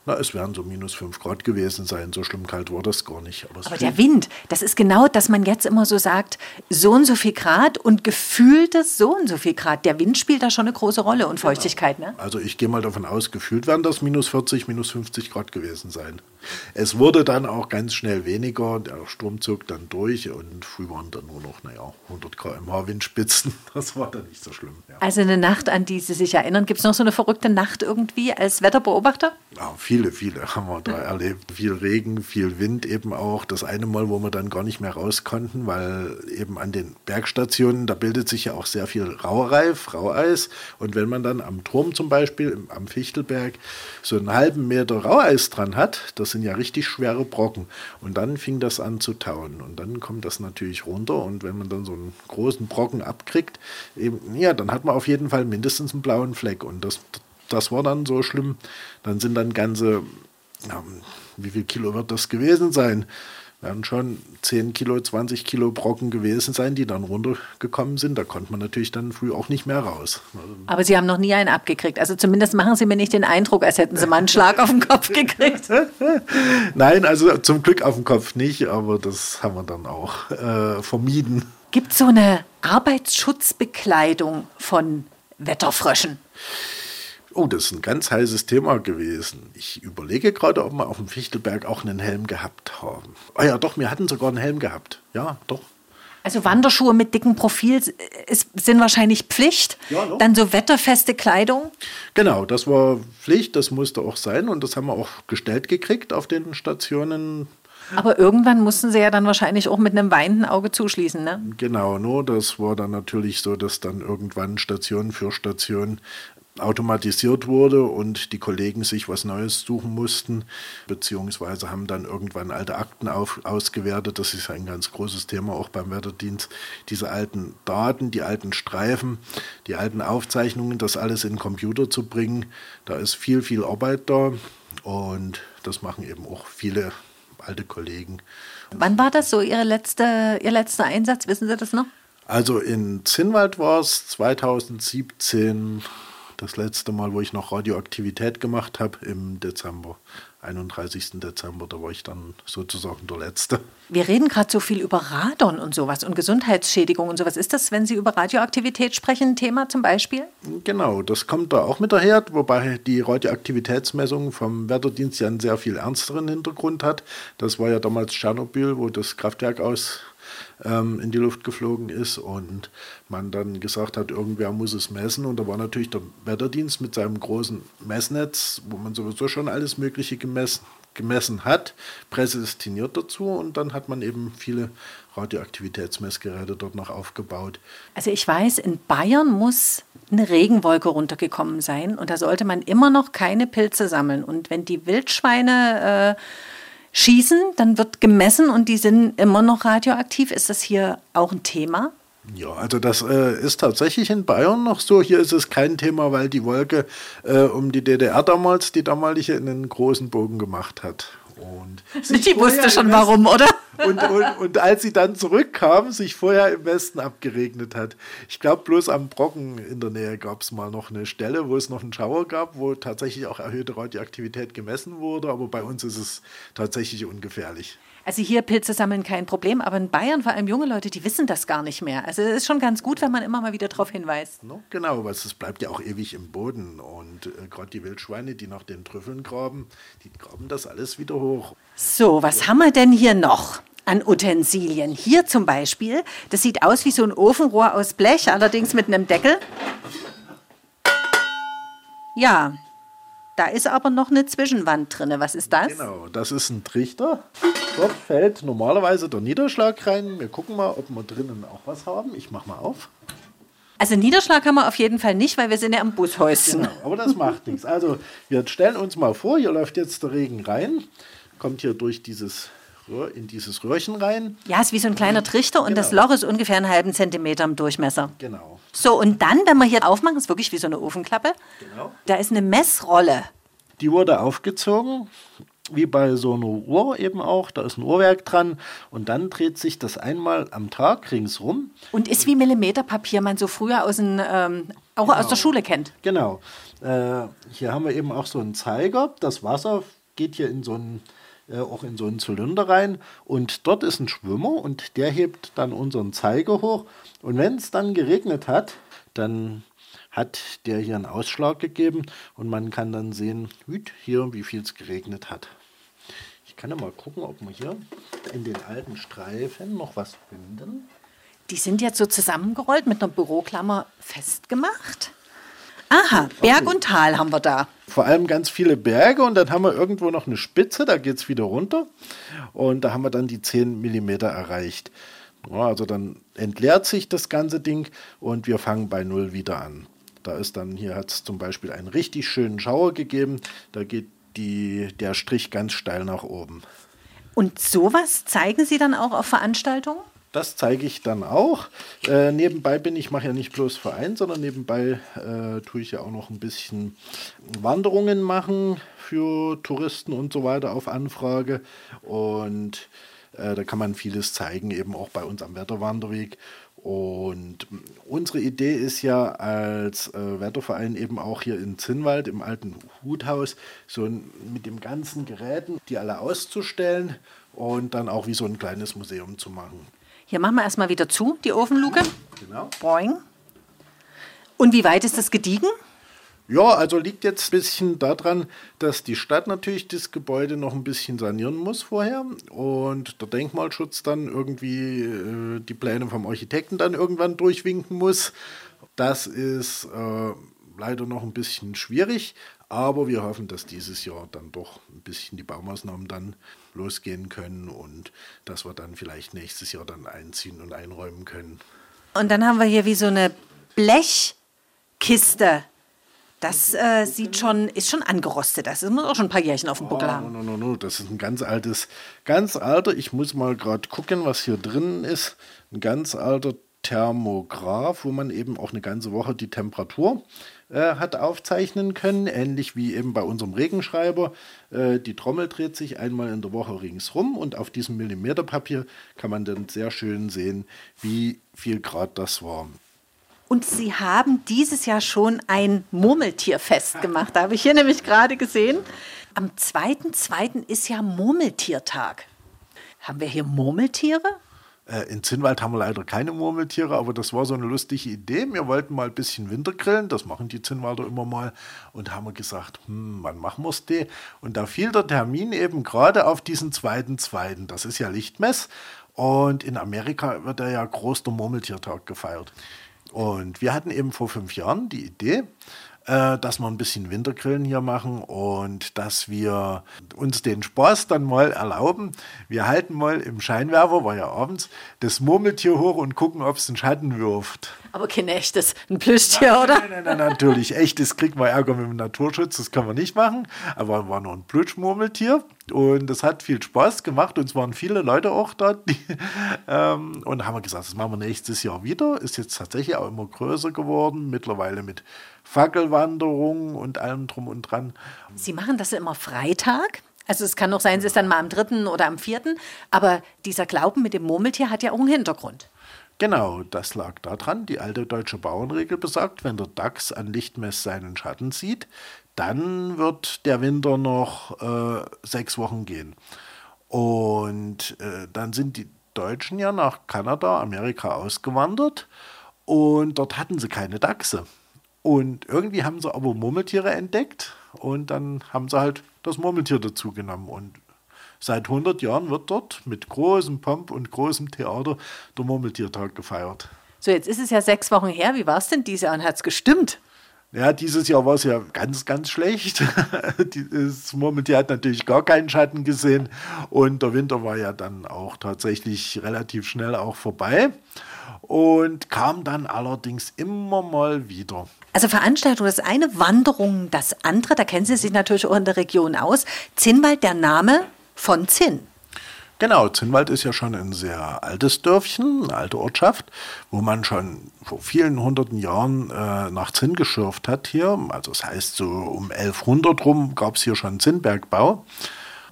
Na, es werden so minus 5 Grad gewesen sein. So schlimm kalt war das gar nicht. Aber, Aber der Wind, das ist genau, dass man jetzt immer so sagt, so und so viel Grad und gefühltes so und so viel Grad. Der Wind spielt da schon eine große Rolle und Feuchtigkeit, genau. ne? Also ich gehe mal davon aus, gefühlt werden das minus 40, minus 50 Grad gewesen sein. Es wurde dann auch ganz schnell weniger. Der Sturm zog dann durch und früh waren dann nur noch, naja, 100 km/h Windspitzen. Das war dann nicht so schlimm. Ja. Also eine Nacht, an die Sie sich erinnern. Gibt es noch so eine verrückte Nacht irgendwie als Wetterbeobachter? Ja, viele, viele haben wir da erlebt. Viel Regen, viel Wind eben auch. Das eine Mal, wo wir dann gar nicht mehr raus konnten, weil eben an den Bergstationen, da bildet sich ja auch sehr viel Raureif, Raueis. Und wenn man dann am Turm zum Beispiel, am Fichtelberg, so einen halben Meter Raueis dran hat, das sind ja richtig schwere Brocken. Und dann fing das an zu tauen. Und dann kommt das natürlich runter. Und wenn man dann so einen großen Brocken abkriegt, eben, ja, dann hat man auf jeden Fall mindestens einen blauen Fleck. Und das, das war dann so schlimm. Dann sind dann ganze, ja, wie viel Kilo wird das gewesen sein? werden schon 10 Kilo, 20 Kilo Brocken gewesen sein, die dann runtergekommen sind. Da konnte man natürlich dann früh auch nicht mehr raus. Aber Sie haben noch nie einen abgekriegt. Also zumindest machen Sie mir nicht den Eindruck, als hätten Sie mal einen Schlag auf den Kopf gekriegt. Nein, also zum Glück auf den Kopf nicht, aber das haben wir dann auch äh, vermieden. Gibt es so eine Arbeitsschutzbekleidung von Wetterfröschen? Oh, das ist ein ganz heißes Thema gewesen. Ich überlege gerade, ob wir auf dem Fichtelberg auch einen Helm gehabt haben. Ah ja, doch, wir hatten sogar einen Helm gehabt. Ja, doch. Also Wanderschuhe mit dicken Profil sind wahrscheinlich Pflicht. Ja, no. Dann so wetterfeste Kleidung. Genau, das war Pflicht, das musste auch sein und das haben wir auch gestellt gekriegt auf den Stationen. Aber irgendwann mussten sie ja dann wahrscheinlich auch mit einem weinenden Auge zuschließen, ne? Genau, nur das war dann natürlich so, dass dann irgendwann Station für Station automatisiert wurde und die Kollegen sich was Neues suchen mussten, beziehungsweise haben dann irgendwann alte Akten auf, ausgewertet. Das ist ein ganz großes Thema auch beim Wetterdienst. Diese alten Daten, die alten Streifen, die alten Aufzeichnungen, das alles in den Computer zu bringen, da ist viel, viel Arbeit da und das machen eben auch viele alte Kollegen. Wann war das so Ihre letzte, Ihr letzter Einsatz? Wissen Sie das noch? Also in Zinnwald war es 2017 das letzte Mal, wo ich noch Radioaktivität gemacht habe, im Dezember, 31. Dezember, da war ich dann sozusagen der Letzte. Wir reden gerade so viel über Radon und sowas und Gesundheitsschädigung und sowas. Ist das, wenn Sie über Radioaktivität sprechen, ein Thema zum Beispiel? Genau, das kommt da auch mit daher, wobei die Radioaktivitätsmessung vom Wetterdienst ja einen sehr viel ernsteren Hintergrund hat. Das war ja damals Tschernobyl, wo das Kraftwerk aus ähm, in die Luft geflogen ist und man dann gesagt hat, irgendwer muss es messen. Und da war natürlich der Wetterdienst mit seinem großen Messnetz, wo man sowieso schon alles Mögliche gemessen, gemessen hat, prädestiniert dazu. Und dann hat man eben viele Radioaktivitätsmessgeräte dort noch aufgebaut. Also ich weiß, in Bayern muss eine Regenwolke runtergekommen sein und da sollte man immer noch keine Pilze sammeln. Und wenn die Wildschweine äh, schießen, dann wird gemessen und die sind immer noch radioaktiv. Ist das hier auch ein Thema? Ja, also das äh, ist tatsächlich in Bayern noch so. Hier ist es kein Thema, weil die Wolke äh, um die DDR damals, die damalige, einen großen Bogen gemacht hat. Und die wusste schon warum, oder? Und, und, und, als sie dann zurückkam, sich vorher im Westen abgeregnet hat. Ich glaube, bloß am Brocken in der Nähe gab es mal noch eine Stelle, wo es noch einen Schauer gab, wo tatsächlich auch erhöhte Radioaktivität gemessen wurde. Aber bei uns ist es tatsächlich ungefährlich. Also hier Pilze sammeln kein Problem, aber in Bayern vor allem junge Leute, die wissen das gar nicht mehr. Also es ist schon ganz gut, wenn man immer mal wieder darauf hinweist. No, genau, weil es bleibt ja auch ewig im Boden und äh, gerade die Wildschweine, die nach den Trüffeln graben, die graben das alles wieder hoch. So, was haben wir denn hier noch? An Utensilien. Hier zum Beispiel, das sieht aus wie so ein Ofenrohr aus Blech, allerdings mit einem Deckel. Ja, da ist aber noch eine Zwischenwand drin. Was ist das? Genau, das ist ein Trichter. Dort fällt normalerweise der Niederschlag rein. Wir gucken mal, ob wir drinnen auch was haben. Ich mache mal auf. Also Niederschlag haben wir auf jeden Fall nicht, weil wir sind ja am Bushäuschen. Genau, aber das macht nichts. Also wir stellen uns mal vor, hier läuft jetzt der Regen rein, kommt hier durch dieses in dieses Röhrchen rein. Ja, ist wie so ein kleiner Trichter und genau. das Loch ist ungefähr einen halben Zentimeter im Durchmesser. Genau. So, und dann, wenn wir hier aufmachen, ist wirklich wie so eine Ofenklappe. Genau. Da ist eine Messrolle. Die wurde aufgezogen, wie bei so einer Uhr eben auch. Da ist ein Uhrwerk dran und dann dreht sich das einmal am Tag ringsrum. Und ist wie Millimeterpapier, man so früher aus den, ähm, Auch genau. aus der Schule kennt. Genau. Äh, hier haben wir eben auch so einen Zeiger. Das Wasser geht hier in so einen, äh, auch in so einen Zylinder rein. Und dort ist ein Schwimmer und der hebt dann unseren Zeiger hoch. Und wenn es dann geregnet hat, dann hat der hier einen Ausschlag gegeben und man kann dann sehen, hier, wie viel es geregnet hat. Ich kann ja mal gucken, ob wir hier in den alten Streifen noch was finden. Die sind jetzt so zusammengerollt mit einer Büroklammer festgemacht. Aha, Berg und Tal haben wir da. Vor allem ganz viele Berge und dann haben wir irgendwo noch eine Spitze, da geht es wieder runter. Und da haben wir dann die 10 mm erreicht. Ja, also dann entleert sich das ganze Ding und wir fangen bei Null wieder an. Da ist dann, hier hat es zum Beispiel einen richtig schönen Schauer gegeben. Da geht die, der Strich ganz steil nach oben. Und sowas zeigen Sie dann auch auf Veranstaltungen? Das zeige ich dann auch. Äh, nebenbei bin ich, mache ja nicht bloß Verein, sondern nebenbei äh, tue ich ja auch noch ein bisschen Wanderungen machen für Touristen und so weiter auf Anfrage. Und äh, da kann man vieles zeigen, eben auch bei uns am Wetterwanderweg. Und unsere Idee ist ja als äh, Wetterverein eben auch hier in Zinnwald im alten Huthaus so mit dem ganzen Geräten, die alle auszustellen und dann auch wie so ein kleines Museum zu machen. Hier machen wir erstmal wieder zu, die Ofenluke. Genau. Boing. Und wie weit ist das gediegen? Ja, also liegt jetzt ein bisschen daran, dass die Stadt natürlich das Gebäude noch ein bisschen sanieren muss vorher und der Denkmalschutz dann irgendwie äh, die Pläne vom Architekten dann irgendwann durchwinken muss. Das ist äh, leider noch ein bisschen schwierig, aber wir hoffen, dass dieses Jahr dann doch ein bisschen die Baumaßnahmen dann losgehen können und dass wir dann vielleicht nächstes Jahr dann einziehen und einräumen können. Und dann haben wir hier wie so eine Blechkiste das äh, sieht schon, ist schon angerostet. Das muss auch schon ein paar Jährchen auf dem Buckel oh, haben. No, no, no, das ist ein ganz altes, ganz alter. Ich muss mal gerade gucken, was hier drin ist. Ein ganz alter Thermograph, wo man eben auch eine ganze Woche die Temperatur äh, hat aufzeichnen können, ähnlich wie eben bei unserem Regenschreiber. Äh, die Trommel dreht sich einmal in der Woche ringsrum und auf diesem Millimeterpapier kann man dann sehr schön sehen, wie viel Grad das war. Und Sie haben dieses Jahr schon ein Murmeltierfest gemacht. Da habe ich hier nämlich gerade gesehen. Am 2.2. ist ja Murmeltiertag. Haben wir hier Murmeltiere? Äh, in Zinnwald haben wir leider keine Murmeltiere, aber das war so eine lustige Idee. Wir wollten mal ein bisschen Wintergrillen, das machen die Zinnwalder immer mal, und haben gesagt, hm, wann machen wir es denn? Und da fiel der Termin eben gerade auf diesen 2.2., das ist ja Lichtmess, und in Amerika wird ja groß der Murmeltiertag gefeiert. Und wir hatten eben vor fünf Jahren die Idee, äh, dass wir ein bisschen Wintergrillen hier machen und dass wir uns den Spaß dann mal erlauben. Wir halten mal im Scheinwerfer, war ja abends, das Murmeltier hoch und gucken, ob es einen Schatten wirft. Aber kein echtes, ein Plüschtier, oder? Nein, nein, nein, natürlich. Echtes kriegt man Ärger mit dem Naturschutz, das kann man nicht machen. Aber war nur ein Plüschmurmeltier und das hat viel Spaß gemacht und es waren viele Leute auch da. Die, ähm, und haben wir gesagt, das machen wir nächstes Jahr wieder. Ist jetzt tatsächlich auch immer größer geworden, mittlerweile mit Fackelwanderung und allem drum und dran. Sie machen das immer Freitag? Also es kann noch sein, es ist dann mal am dritten oder am vierten, aber dieser Glauben mit dem Murmeltier hat ja auch einen Hintergrund. Genau, das lag daran. Die alte deutsche Bauernregel besagt, wenn der Dachs an Lichtmess seinen Schatten sieht, dann wird der Winter noch äh, sechs Wochen gehen. Und äh, dann sind die Deutschen ja nach Kanada, Amerika ausgewandert und dort hatten sie keine Dachse. Und irgendwie haben sie aber Murmeltiere entdeckt und dann haben sie halt das Murmeltier dazu genommen. Und seit 100 Jahren wird dort mit großem Pomp und großem Theater der Murmeltiertag gefeiert. So, jetzt ist es ja sechs Wochen her. Wie war es denn dieses Jahr und hat es gestimmt? Ja, dieses Jahr war es ja ganz, ganz schlecht. Das Murmeltier hat natürlich gar keinen Schatten gesehen und der Winter war ja dann auch tatsächlich relativ schnell auch vorbei und kam dann allerdings immer mal wieder. Also Veranstaltung das eine, Wanderung das andere. Da kennen Sie sich natürlich auch in der Region aus. Zinnwald, der Name von Zinn. Genau, Zinnwald ist ja schon ein sehr altes Dörfchen, eine alte Ortschaft, wo man schon vor vielen hunderten Jahren äh, nach Zinn geschürft hat hier. Also das heißt, so um 1100 rum gab es hier schon Zinnbergbau.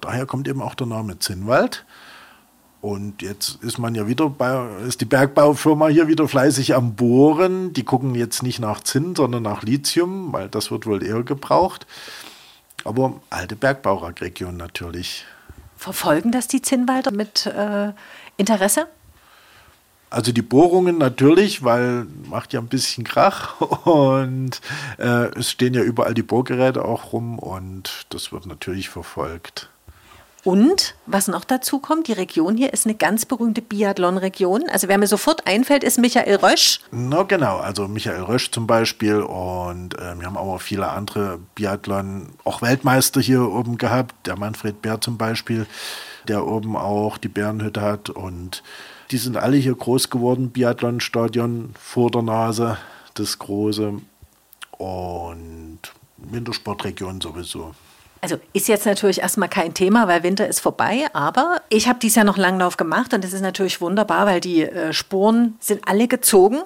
Daher kommt eben auch der Name Zinnwald. Und jetzt ist man ja wieder bei, ist die Bergbaufirma hier wieder fleißig am Bohren. Die gucken jetzt nicht nach Zinn, sondern nach Lithium, weil das wird wohl eher gebraucht. Aber alte Bergbauregion natürlich. Verfolgen das die Zinnwalder mit äh, Interesse? Also die Bohrungen natürlich, weil macht ja ein bisschen Krach und äh, es stehen ja überall die Bohrgeräte auch rum und das wird natürlich verfolgt. Und was noch dazu kommt, die Region hier ist eine ganz berühmte Biathlon-Region. Also wer mir sofort einfällt, ist Michael Rösch. Na genau, also Michael Rösch zum Beispiel und äh, wir haben auch viele andere Biathlon, auch Weltmeister hier oben gehabt. Der Manfred Bär zum Beispiel, der oben auch die Bärenhütte hat und die sind alle hier groß geworden. Biathlon-Stadion vor der Nase, das große und Wintersportregion sowieso. Also ist jetzt natürlich erstmal kein Thema, weil Winter ist vorbei, aber ich habe dieses Jahr noch Langlauf gemacht und das ist natürlich wunderbar, weil die äh, Spuren sind alle gezogen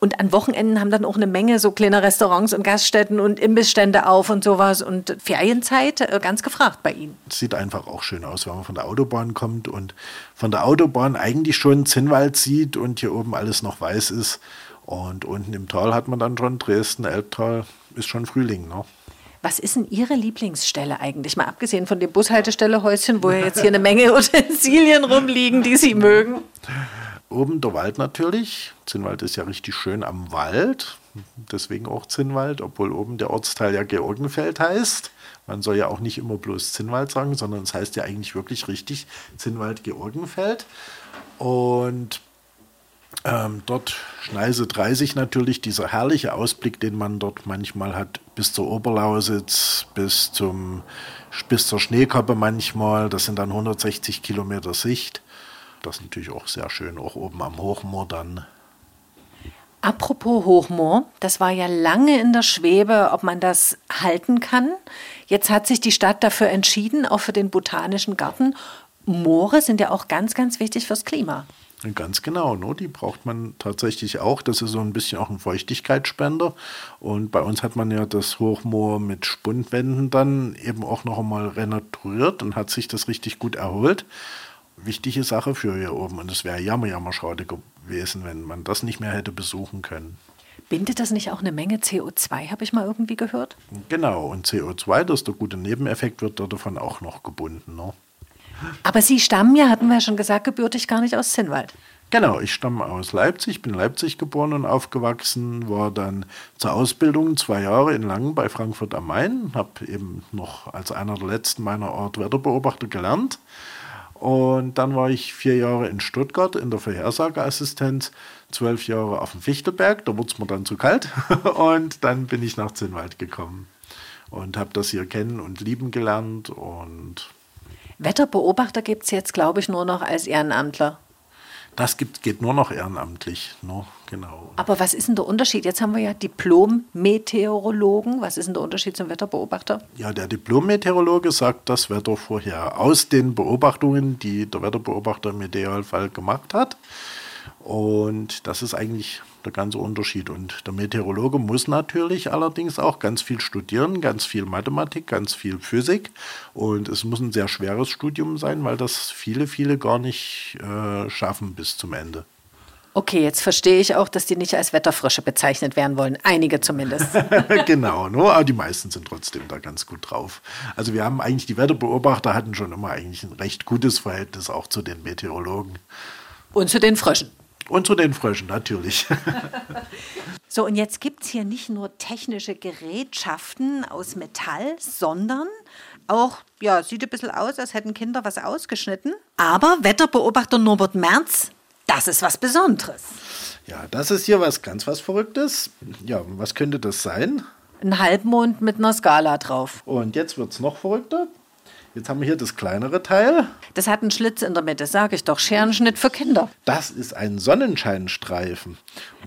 und an Wochenenden haben dann auch eine Menge so kleine Restaurants und Gaststätten und Imbissstände auf und sowas und Ferienzeit äh, ganz gefragt bei Ihnen. Sieht einfach auch schön aus, wenn man von der Autobahn kommt und von der Autobahn eigentlich schon Zinnwald sieht und hier oben alles noch weiß ist und unten im Tal hat man dann schon Dresden, Elbtal, ist schon Frühling, ne? Was ist denn Ihre Lieblingsstelle eigentlich? Mal abgesehen von dem Bushaltestellehäuschen, wo ja jetzt hier eine Menge Utensilien rumliegen, die Sie mögen. Oben der Wald natürlich. Zinnwald ist ja richtig schön am Wald. Deswegen auch Zinnwald, obwohl oben der Ortsteil ja Georgenfeld heißt. Man soll ja auch nicht immer bloß Zinnwald sagen, sondern es heißt ja eigentlich wirklich richtig Zinnwald-Georgenfeld. Und ähm, dort Schneise 30 natürlich, dieser herrliche Ausblick, den man dort manchmal hat, bis zur Oberlausitz, bis, zum, bis zur Schneekappe manchmal. Das sind dann 160 Kilometer Sicht. Das ist natürlich auch sehr schön, auch oben am Hochmoor dann. Apropos Hochmoor, das war ja lange in der Schwebe, ob man das halten kann. Jetzt hat sich die Stadt dafür entschieden, auch für den Botanischen Garten. Moore sind ja auch ganz, ganz wichtig fürs Klima. Ganz genau, ne? die braucht man tatsächlich auch. Das ist so ein bisschen auch ein Feuchtigkeitsspender. Und bei uns hat man ja das Hochmoor mit Spundwänden dann eben auch noch einmal renaturiert und hat sich das richtig gut erholt. Wichtige Sache für hier oben. Und es wäre jammer, jammer schade gewesen, wenn man das nicht mehr hätte besuchen können. Bindet das nicht auch eine Menge CO2, habe ich mal irgendwie gehört? Genau, und CO2, das ist der gute Nebeneffekt, wird davon auch noch gebunden. Ne? Aber Sie stammen ja, hatten wir ja schon gesagt, gebürtig gar nicht aus Zinnwald. Genau, ich stamme aus Leipzig, bin Leipzig geboren und aufgewachsen, war dann zur Ausbildung zwei Jahre in Langen bei Frankfurt am Main, habe eben noch als einer der letzten meiner Art Wetterbeobachter gelernt. Und dann war ich vier Jahre in Stuttgart in der Vorhersageassistenz, zwölf Jahre auf dem Fichtelberg, da wurde es mir dann zu kalt und dann bin ich nach Zinnwald gekommen und habe das hier kennen und lieben gelernt und Wetterbeobachter gibt es jetzt, glaube ich, nur noch als Ehrenamtler. Das gibt, geht nur noch ehrenamtlich, no, genau. Aber was ist denn der Unterschied? Jetzt haben wir ja Diplom-Meteorologen. Was ist denn der Unterschied zum Wetterbeobachter? Ja, der Diplom-Meteorologe sagt das Wetter vorher aus den Beobachtungen, die der Wetterbeobachter im Idealfall gemacht hat. Und das ist eigentlich der ganze Unterschied. Und der Meteorologe muss natürlich allerdings auch ganz viel studieren, ganz viel Mathematik, ganz viel Physik. Und es muss ein sehr schweres Studium sein, weil das viele, viele gar nicht äh, schaffen bis zum Ende. Okay, jetzt verstehe ich auch, dass die nicht als Wetterfrische bezeichnet werden wollen. Einige zumindest. genau, nur, aber die meisten sind trotzdem da ganz gut drauf. Also wir haben eigentlich, die Wetterbeobachter hatten schon immer eigentlich ein recht gutes Verhältnis auch zu den Meteorologen. Und zu den Fröschen. Und zu den Fröschen, natürlich. so, und jetzt gibt es hier nicht nur technische Gerätschaften aus Metall, sondern auch, ja, sieht ein bisschen aus, als hätten Kinder was ausgeschnitten. Aber Wetterbeobachter Norbert Merz, das ist was Besonderes. Ja, das ist hier was ganz was Verrücktes. Ja, was könnte das sein? Ein Halbmond mit einer Skala drauf. Und jetzt wird es noch verrückter. Jetzt haben wir hier das kleinere Teil. Das hat einen Schlitz in der Mitte, sage ich doch. Scherenschnitt für Kinder. Das ist ein Sonnenscheinstreifen.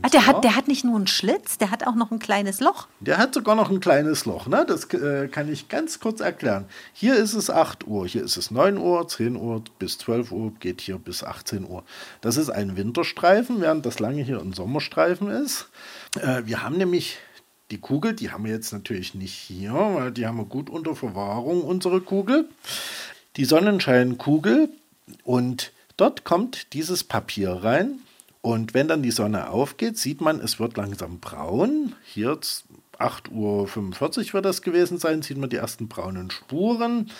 ah, der, hat, der hat nicht nur einen Schlitz, der hat auch noch ein kleines Loch. Der hat sogar noch ein kleines Loch. Ne? Das äh, kann ich ganz kurz erklären. Hier ist es 8 Uhr, hier ist es 9 Uhr, 10 Uhr bis 12 Uhr, geht hier bis 18 Uhr. Das ist ein Winterstreifen, während das lange hier ein Sommerstreifen ist. Äh, wir haben nämlich die Kugel, die haben wir jetzt natürlich nicht hier, weil die haben wir gut unter Verwahrung, unsere Kugel. Die Sonnenscheinkugel und Dort kommt dieses Papier rein und wenn dann die Sonne aufgeht, sieht man, es wird langsam braun. Hier 8.45 Uhr wird das gewesen sein, sieht man die ersten braunen Spuren.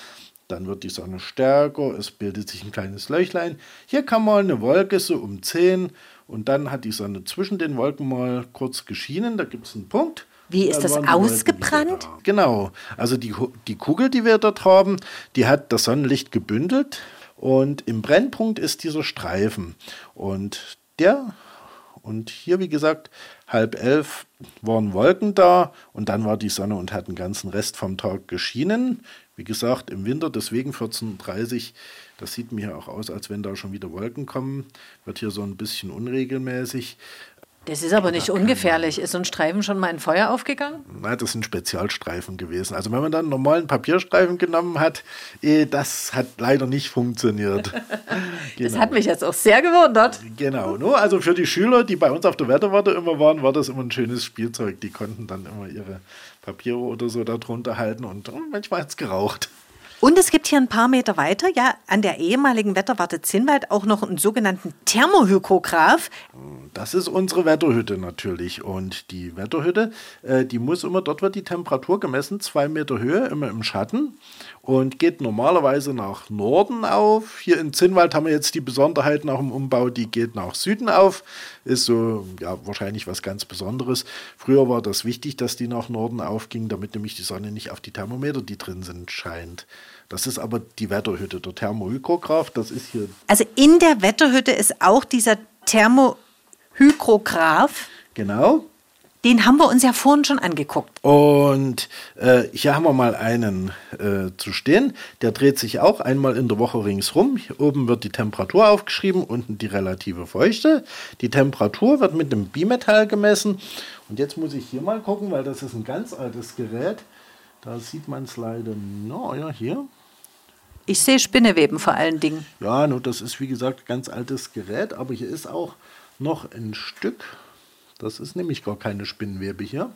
Dann wird die Sonne stärker, es bildet sich ein kleines Löchlein. Hier kam mal eine Wolke so um 10 und dann hat die Sonne zwischen den Wolken mal kurz geschienen. Da gibt es einen Punkt. Wie ist das ausgebrannt? Da. Genau, also die, die Kugel, die wir dort haben, die hat das Sonnenlicht gebündelt und im Brennpunkt ist dieser Streifen. Und der, und hier wie gesagt, halb elf waren Wolken da und dann war die Sonne und hat den ganzen Rest vom Tag geschienen. Wie gesagt, im Winter deswegen 14.30 das sieht mir auch aus, als wenn da schon wieder Wolken kommen. Wird hier so ein bisschen unregelmäßig. Das ist aber nicht ungefährlich. Ist so ein Streifen schon mal in Feuer aufgegangen? Nein, das sind Spezialstreifen gewesen. Also wenn man dann einen normalen Papierstreifen genommen hat, eh, das hat leider nicht funktioniert. genau. Das hat mich jetzt auch sehr gewundert. Genau. Also für die Schüler, die bei uns auf der Wetterwarte immer waren, war das immer ein schönes Spielzeug. Die konnten dann immer ihre Papiere oder so darunter halten und oh, manchmal hat es geraucht. Und es gibt hier ein paar Meter weiter, ja, an der ehemaligen Wetterwarte Zinnwald auch noch einen sogenannten Thermohygrograph. Das ist unsere Wetterhütte natürlich. Und die Wetterhütte, äh, die muss immer, dort wird die Temperatur gemessen, zwei Meter Höhe, immer im Schatten und geht normalerweise nach Norden auf. Hier in Zinnwald haben wir jetzt die Besonderheit nach dem Umbau, die geht nach Süden auf. Ist so, ja, wahrscheinlich was ganz Besonderes. Früher war das wichtig, dass die nach Norden aufging, damit nämlich die Sonne nicht auf die Thermometer, die drin sind, scheint. Das ist aber die Wetterhütte, der Thermohygrograph, das ist hier. Also in der Wetterhütte ist auch dieser Thermohygrograph. Genau. Den haben wir uns ja vorhin schon angeguckt. Und äh, hier haben wir mal einen äh, zu stehen. Der dreht sich auch einmal in der Woche ringsrum. Hier oben wird die Temperatur aufgeschrieben, unten die relative Feuchte. Die Temperatur wird mit dem Bimetall gemessen. Und jetzt muss ich hier mal gucken, weil das ist ein ganz altes Gerät. Da sieht man es leider. No, ja, hier. Ich sehe Spinneweben vor allen Dingen. Ja, nur das ist wie gesagt ganz altes Gerät, aber hier ist auch noch ein Stück. Das ist nämlich gar keine Spinnenwebe hier.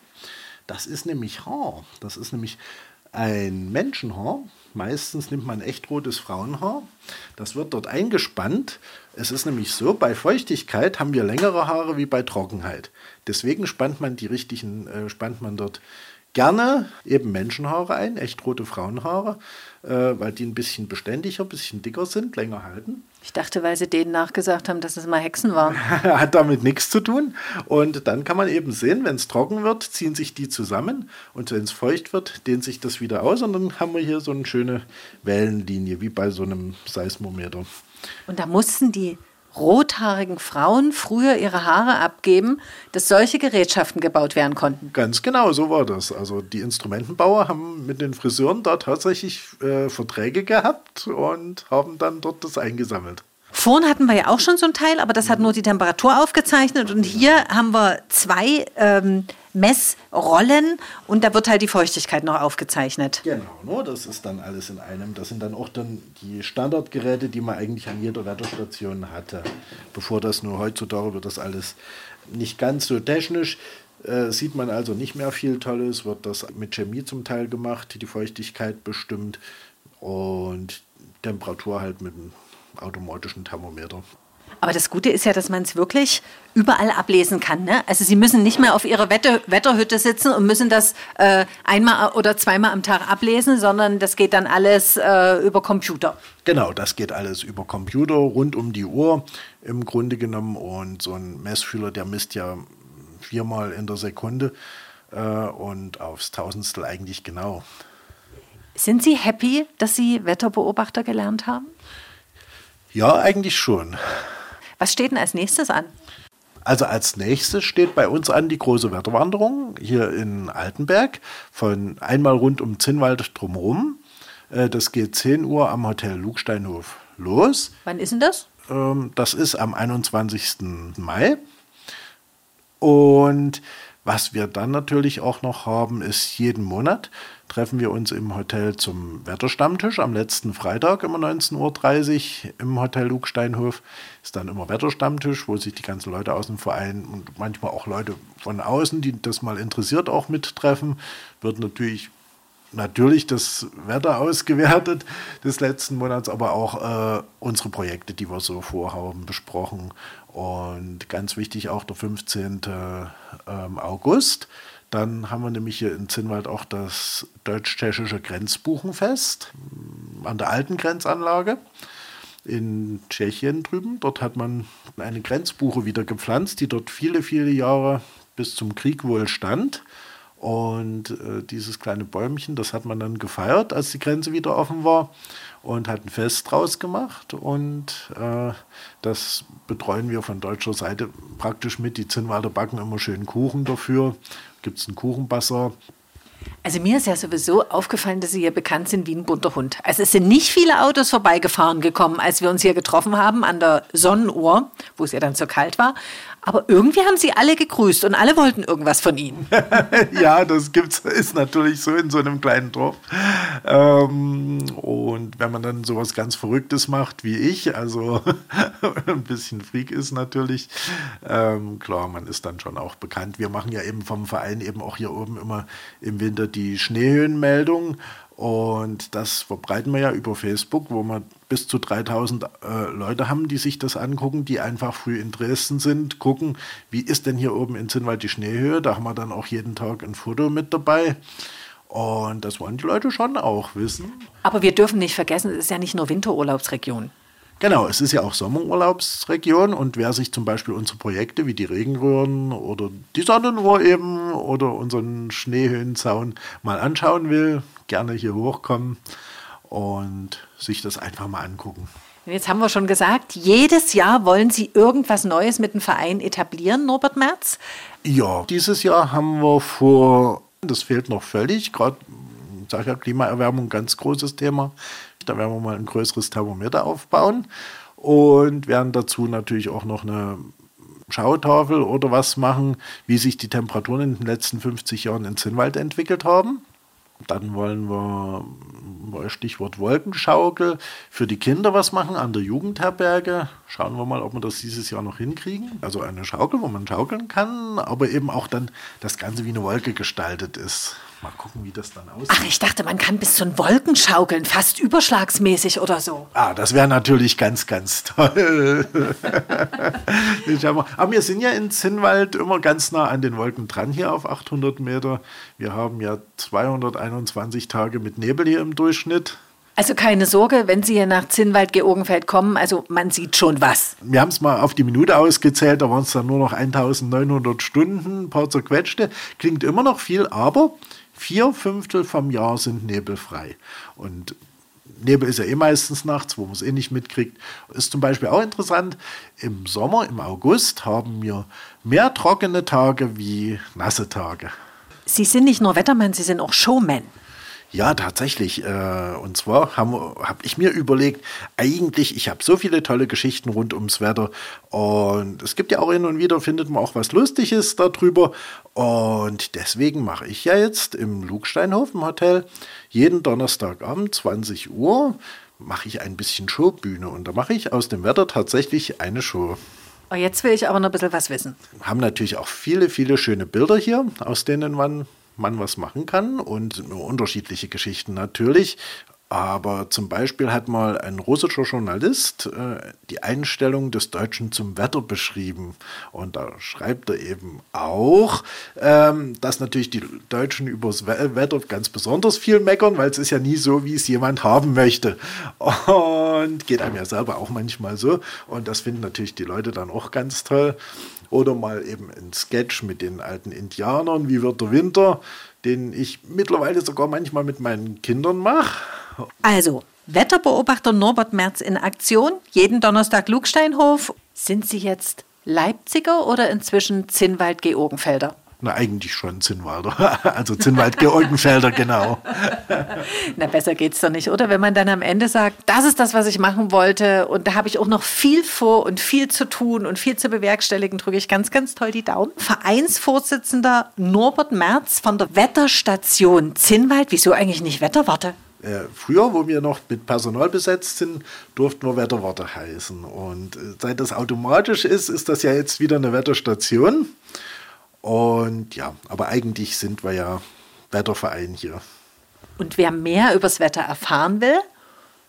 Das ist nämlich Haar. Das ist nämlich ein Menschenhaar. Meistens nimmt man echt rotes Frauenhaar. Das wird dort eingespannt. Es ist nämlich so, bei Feuchtigkeit haben wir längere Haare wie bei Trockenheit. Deswegen spannt man die richtigen, äh, spannt man dort gerne eben Menschenhaare ein, echt rote Frauenhaare, weil die ein bisschen beständiger, ein bisschen dicker sind, länger halten. Ich dachte, weil sie denen nachgesagt haben, dass es mal Hexen waren. Hat damit nichts zu tun. Und dann kann man eben sehen, wenn es trocken wird, ziehen sich die zusammen und wenn es feucht wird, dehnt sich das wieder aus und dann haben wir hier so eine schöne Wellenlinie, wie bei so einem Seismometer. Und da mussten die rothaarigen Frauen früher ihre Haare abgeben, dass solche Gerätschaften gebaut werden konnten. Ganz genau, so war das. Also die Instrumentenbauer haben mit den Friseuren da tatsächlich äh, Verträge gehabt und haben dann dort das eingesammelt. Vorhin hatten wir ja auch schon so ein Teil, aber das hat nur die Temperatur aufgezeichnet. Und hier haben wir zwei ähm, Messrollen und da wird halt die Feuchtigkeit noch aufgezeichnet. Genau, no, das ist dann alles in einem. Das sind dann auch dann die Standardgeräte, die man eigentlich an jeder Wetterstation hatte. Bevor das nur heutzutage wird das alles nicht ganz so technisch. Äh, sieht man also nicht mehr viel Tolles, wird das mit Chemie zum Teil gemacht, die Feuchtigkeit bestimmt und Temperatur halt mit einem automatischen Thermometer. Aber das Gute ist ja, dass man es wirklich überall ablesen kann. Ne? Also Sie müssen nicht mehr auf Ihrer Wetter Wetterhütte sitzen und müssen das äh, einmal oder zweimal am Tag ablesen, sondern das geht dann alles äh, über Computer. Genau, das geht alles über Computer rund um die Uhr im Grunde genommen. Und so ein Messfühler, der misst ja viermal in der Sekunde äh, und aufs Tausendstel eigentlich genau. Sind Sie happy, dass Sie Wetterbeobachter gelernt haben? Ja, eigentlich schon. Was steht denn als nächstes an? Also als nächstes steht bei uns an die große Wetterwanderung hier in Altenberg von einmal rund um Zinnwald drumherum. Äh, das geht 10 Uhr am Hotel Lugsteinhof los. Wann ist denn das? Ähm, das ist am 21. Mai. Und was wir dann natürlich auch noch haben, ist jeden Monat treffen wir uns im Hotel zum Wetterstammtisch am letzten Freitag immer 19.30 Uhr im Hotel Lugsteinhof. Ist dann immer Wetterstammtisch, wo sich die ganzen Leute aus dem Verein und manchmal auch Leute von außen, die das mal interessiert, auch mittreffen. Wird natürlich natürlich das Wetter ausgewertet des letzten Monats, aber auch äh, unsere Projekte, die wir so vorhaben, besprochen. Und ganz wichtig auch der 15. Ähm, August. Dann haben wir nämlich hier in Zinnwald auch das deutsch-tschechische Grenzbuchenfest an der alten Grenzanlage in Tschechien drüben. Dort hat man eine Grenzbuche wieder gepflanzt, die dort viele, viele Jahre bis zum Krieg wohl stand. Und äh, dieses kleine Bäumchen, das hat man dann gefeiert, als die Grenze wieder offen war und hat ein Fest draus gemacht. Und äh, das betreuen wir von deutscher Seite praktisch mit. Die Zinnwalder backen immer schön Kuchen dafür. Gibt es einen Kuchenbasser. Also mir ist ja sowieso aufgefallen, dass Sie hier bekannt sind wie ein bunter Hund. Also es sind nicht viele Autos vorbeigefahren gekommen, als wir uns hier getroffen haben an der Sonnenuhr, wo es ja dann so kalt war. Aber irgendwie haben sie alle gegrüßt und alle wollten irgendwas von ihnen. ja, das gibt's, ist natürlich so in so einem kleinen Dorf. Ähm, und wenn man dann sowas ganz Verrücktes macht wie ich, also ein bisschen Freak ist natürlich, ähm, klar, man ist dann schon auch bekannt. Wir machen ja eben vom Verein eben auch hier oben immer im Winter die Schneehöhenmeldung. Und das verbreiten wir ja über Facebook, wo wir bis zu 3000 äh, Leute haben, die sich das angucken, die einfach früh in Dresden sind, gucken, wie ist denn hier oben in Zinnwald die Schneehöhe. Da haben wir dann auch jeden Tag ein Foto mit dabei. Und das wollen die Leute schon auch wissen. Aber wir dürfen nicht vergessen, es ist ja nicht nur Winterurlaubsregion. Genau, es ist ja auch Sommerurlaubsregion und wer sich zum Beispiel unsere Projekte wie die Regenröhren oder die Sonnenuhr eben oder unseren Schneehöhenzaun mal anschauen will, gerne hier hochkommen und sich das einfach mal angucken. Jetzt haben wir schon gesagt, jedes Jahr wollen Sie irgendwas Neues mit dem Verein etablieren, Norbert Merz? Ja, dieses Jahr haben wir vor, das fehlt noch völlig, gerade sage ja Klimaerwärmung, ganz großes Thema. Da werden wir mal ein größeres Thermometer aufbauen und werden dazu natürlich auch noch eine Schautafel oder was machen, wie sich die Temperaturen in den letzten 50 Jahren in Zinnwald entwickelt haben. Dann wollen wir, Stichwort Wolkenschaukel, für die Kinder was machen an der Jugendherberge. Schauen wir mal, ob wir das dieses Jahr noch hinkriegen. Also eine Schaukel, wo man schaukeln kann, aber eben auch dann das Ganze wie eine Wolke gestaltet ist. Mal gucken, wie das dann aussieht. Ach, ich dachte, man kann bis zu den Wolken schaukeln, fast überschlagsmäßig oder so. Ah, das wäre natürlich ganz, ganz toll. Aber wir sind ja in Zinnwald immer ganz nah an den Wolken dran, hier auf 800 Meter. Wir haben ja 221 Tage mit Nebel hier im Durchschnitt. Also keine Sorge, wenn Sie hier nach Zinnwald-Georgenfeld kommen, also man sieht schon was. Wir haben es mal auf die Minute ausgezählt, da waren es dann nur noch 1900 Stunden, ein paar zerquetschte. Klingt immer noch viel, aber Vier Fünftel vom Jahr sind nebelfrei. Und Nebel ist ja eh meistens nachts, wo man es eh nicht mitkriegt. Ist zum Beispiel auch interessant, im Sommer, im August, haben wir mehr trockene Tage wie nasse Tage. Sie sind nicht nur Wettermann, Sie sind auch Showman. Ja, tatsächlich. Äh, und zwar habe hab ich mir überlegt, eigentlich, ich habe so viele tolle Geschichten rund ums Wetter und es gibt ja auch hin und wieder, findet man auch was Lustiges darüber. Und deswegen mache ich ja jetzt im Lugsteinhof im Hotel jeden Donnerstagabend 20 Uhr mache ich ein bisschen Showbühne und da mache ich aus dem Wetter tatsächlich eine Show. Oh, jetzt will ich aber noch ein bisschen was wissen. Haben natürlich auch viele, viele schöne Bilder hier, aus denen man man was machen kann und nur unterschiedliche Geschichten natürlich. Aber zum Beispiel hat mal ein russischer Journalist äh, die Einstellung des Deutschen zum Wetter beschrieben. Und da schreibt er eben auch, ähm, dass natürlich die Deutschen übers Wetter ganz besonders viel meckern, weil es ist ja nie so, wie es jemand haben möchte. Und geht einem ja selber auch manchmal so. Und das finden natürlich die Leute dann auch ganz toll. Oder mal eben ein Sketch mit den alten Indianern, wie wird der Winter, den ich mittlerweile sogar manchmal mit meinen Kindern mache. Also, Wetterbeobachter Norbert Merz in Aktion, jeden Donnerstag Lugsteinhof. Sind Sie jetzt Leipziger oder inzwischen Zinnwald-Georgenfelder? Na, eigentlich schon Zinnwalder. Also Zinnwald-Georgenfelder, genau. Na, besser geht's doch nicht, oder? Wenn man dann am Ende sagt, das ist das, was ich machen wollte und da habe ich auch noch viel vor und viel zu tun und viel zu bewerkstelligen, drücke ich ganz, ganz toll die Daumen. Vereinsvorsitzender Norbert Merz von der Wetterstation Zinnwald. Wieso eigentlich nicht Wetterwarte? Äh, früher, wo wir noch mit Personal besetzt sind, durften wir Wetterwarte heißen. Und äh, seit das automatisch ist, ist das ja jetzt wieder eine Wetterstation. Und ja, aber eigentlich sind wir ja Wetterverein hier. Und wer mehr übers Wetter erfahren will,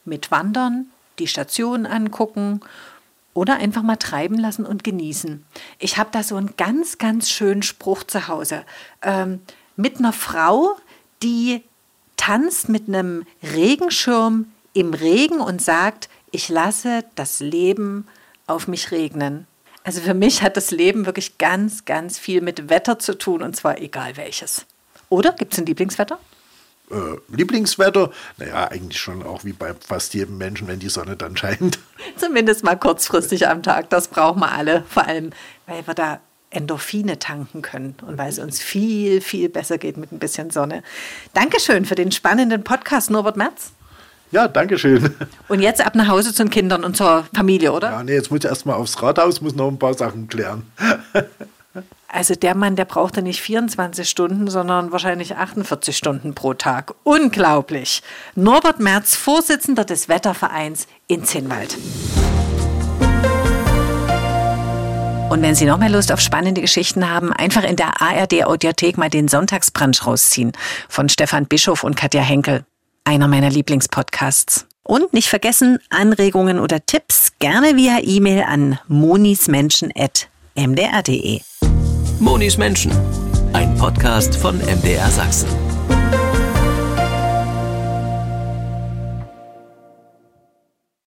mit Wandern, die Station angucken oder einfach mal treiben lassen und genießen. Ich habe da so einen ganz, ganz schönen Spruch zu Hause. Ähm, mit einer Frau, die tanzt mit einem Regenschirm im Regen und sagt, ich lasse das Leben auf mich regnen. Also für mich hat das Leben wirklich ganz, ganz viel mit Wetter zu tun und zwar egal welches. Oder gibt es ein Lieblingswetter? Äh, Lieblingswetter? Naja, eigentlich schon auch wie bei fast jedem Menschen, wenn die Sonne dann scheint. Zumindest mal kurzfristig am Tag. Das brauchen wir alle. Vor allem, weil wir da Endorphine tanken können und weil es uns viel, viel besser geht mit ein bisschen Sonne. Dankeschön für den spannenden Podcast, Norbert Merz. Ja, danke schön. Und jetzt ab nach Hause zu den Kindern und zur Familie, oder? Ja, nee, jetzt muss ich erstmal aufs Rathaus, muss noch ein paar Sachen klären. Also der Mann, der brauchte nicht 24 Stunden, sondern wahrscheinlich 48 Stunden pro Tag. Unglaublich. Norbert Merz, Vorsitzender des Wettervereins in Zinnwald. Und wenn Sie noch mehr Lust auf spannende Geschichten haben, einfach in der ARD Audiothek mal den Sonntagsbrunch rausziehen von Stefan Bischof und Katja Henkel. Einer meiner Lieblingspodcasts. Und nicht vergessen, Anregungen oder Tipps gerne via E-Mail an monismenschen.mdr.de. Monis Menschen, ein Podcast von MDR Sachsen.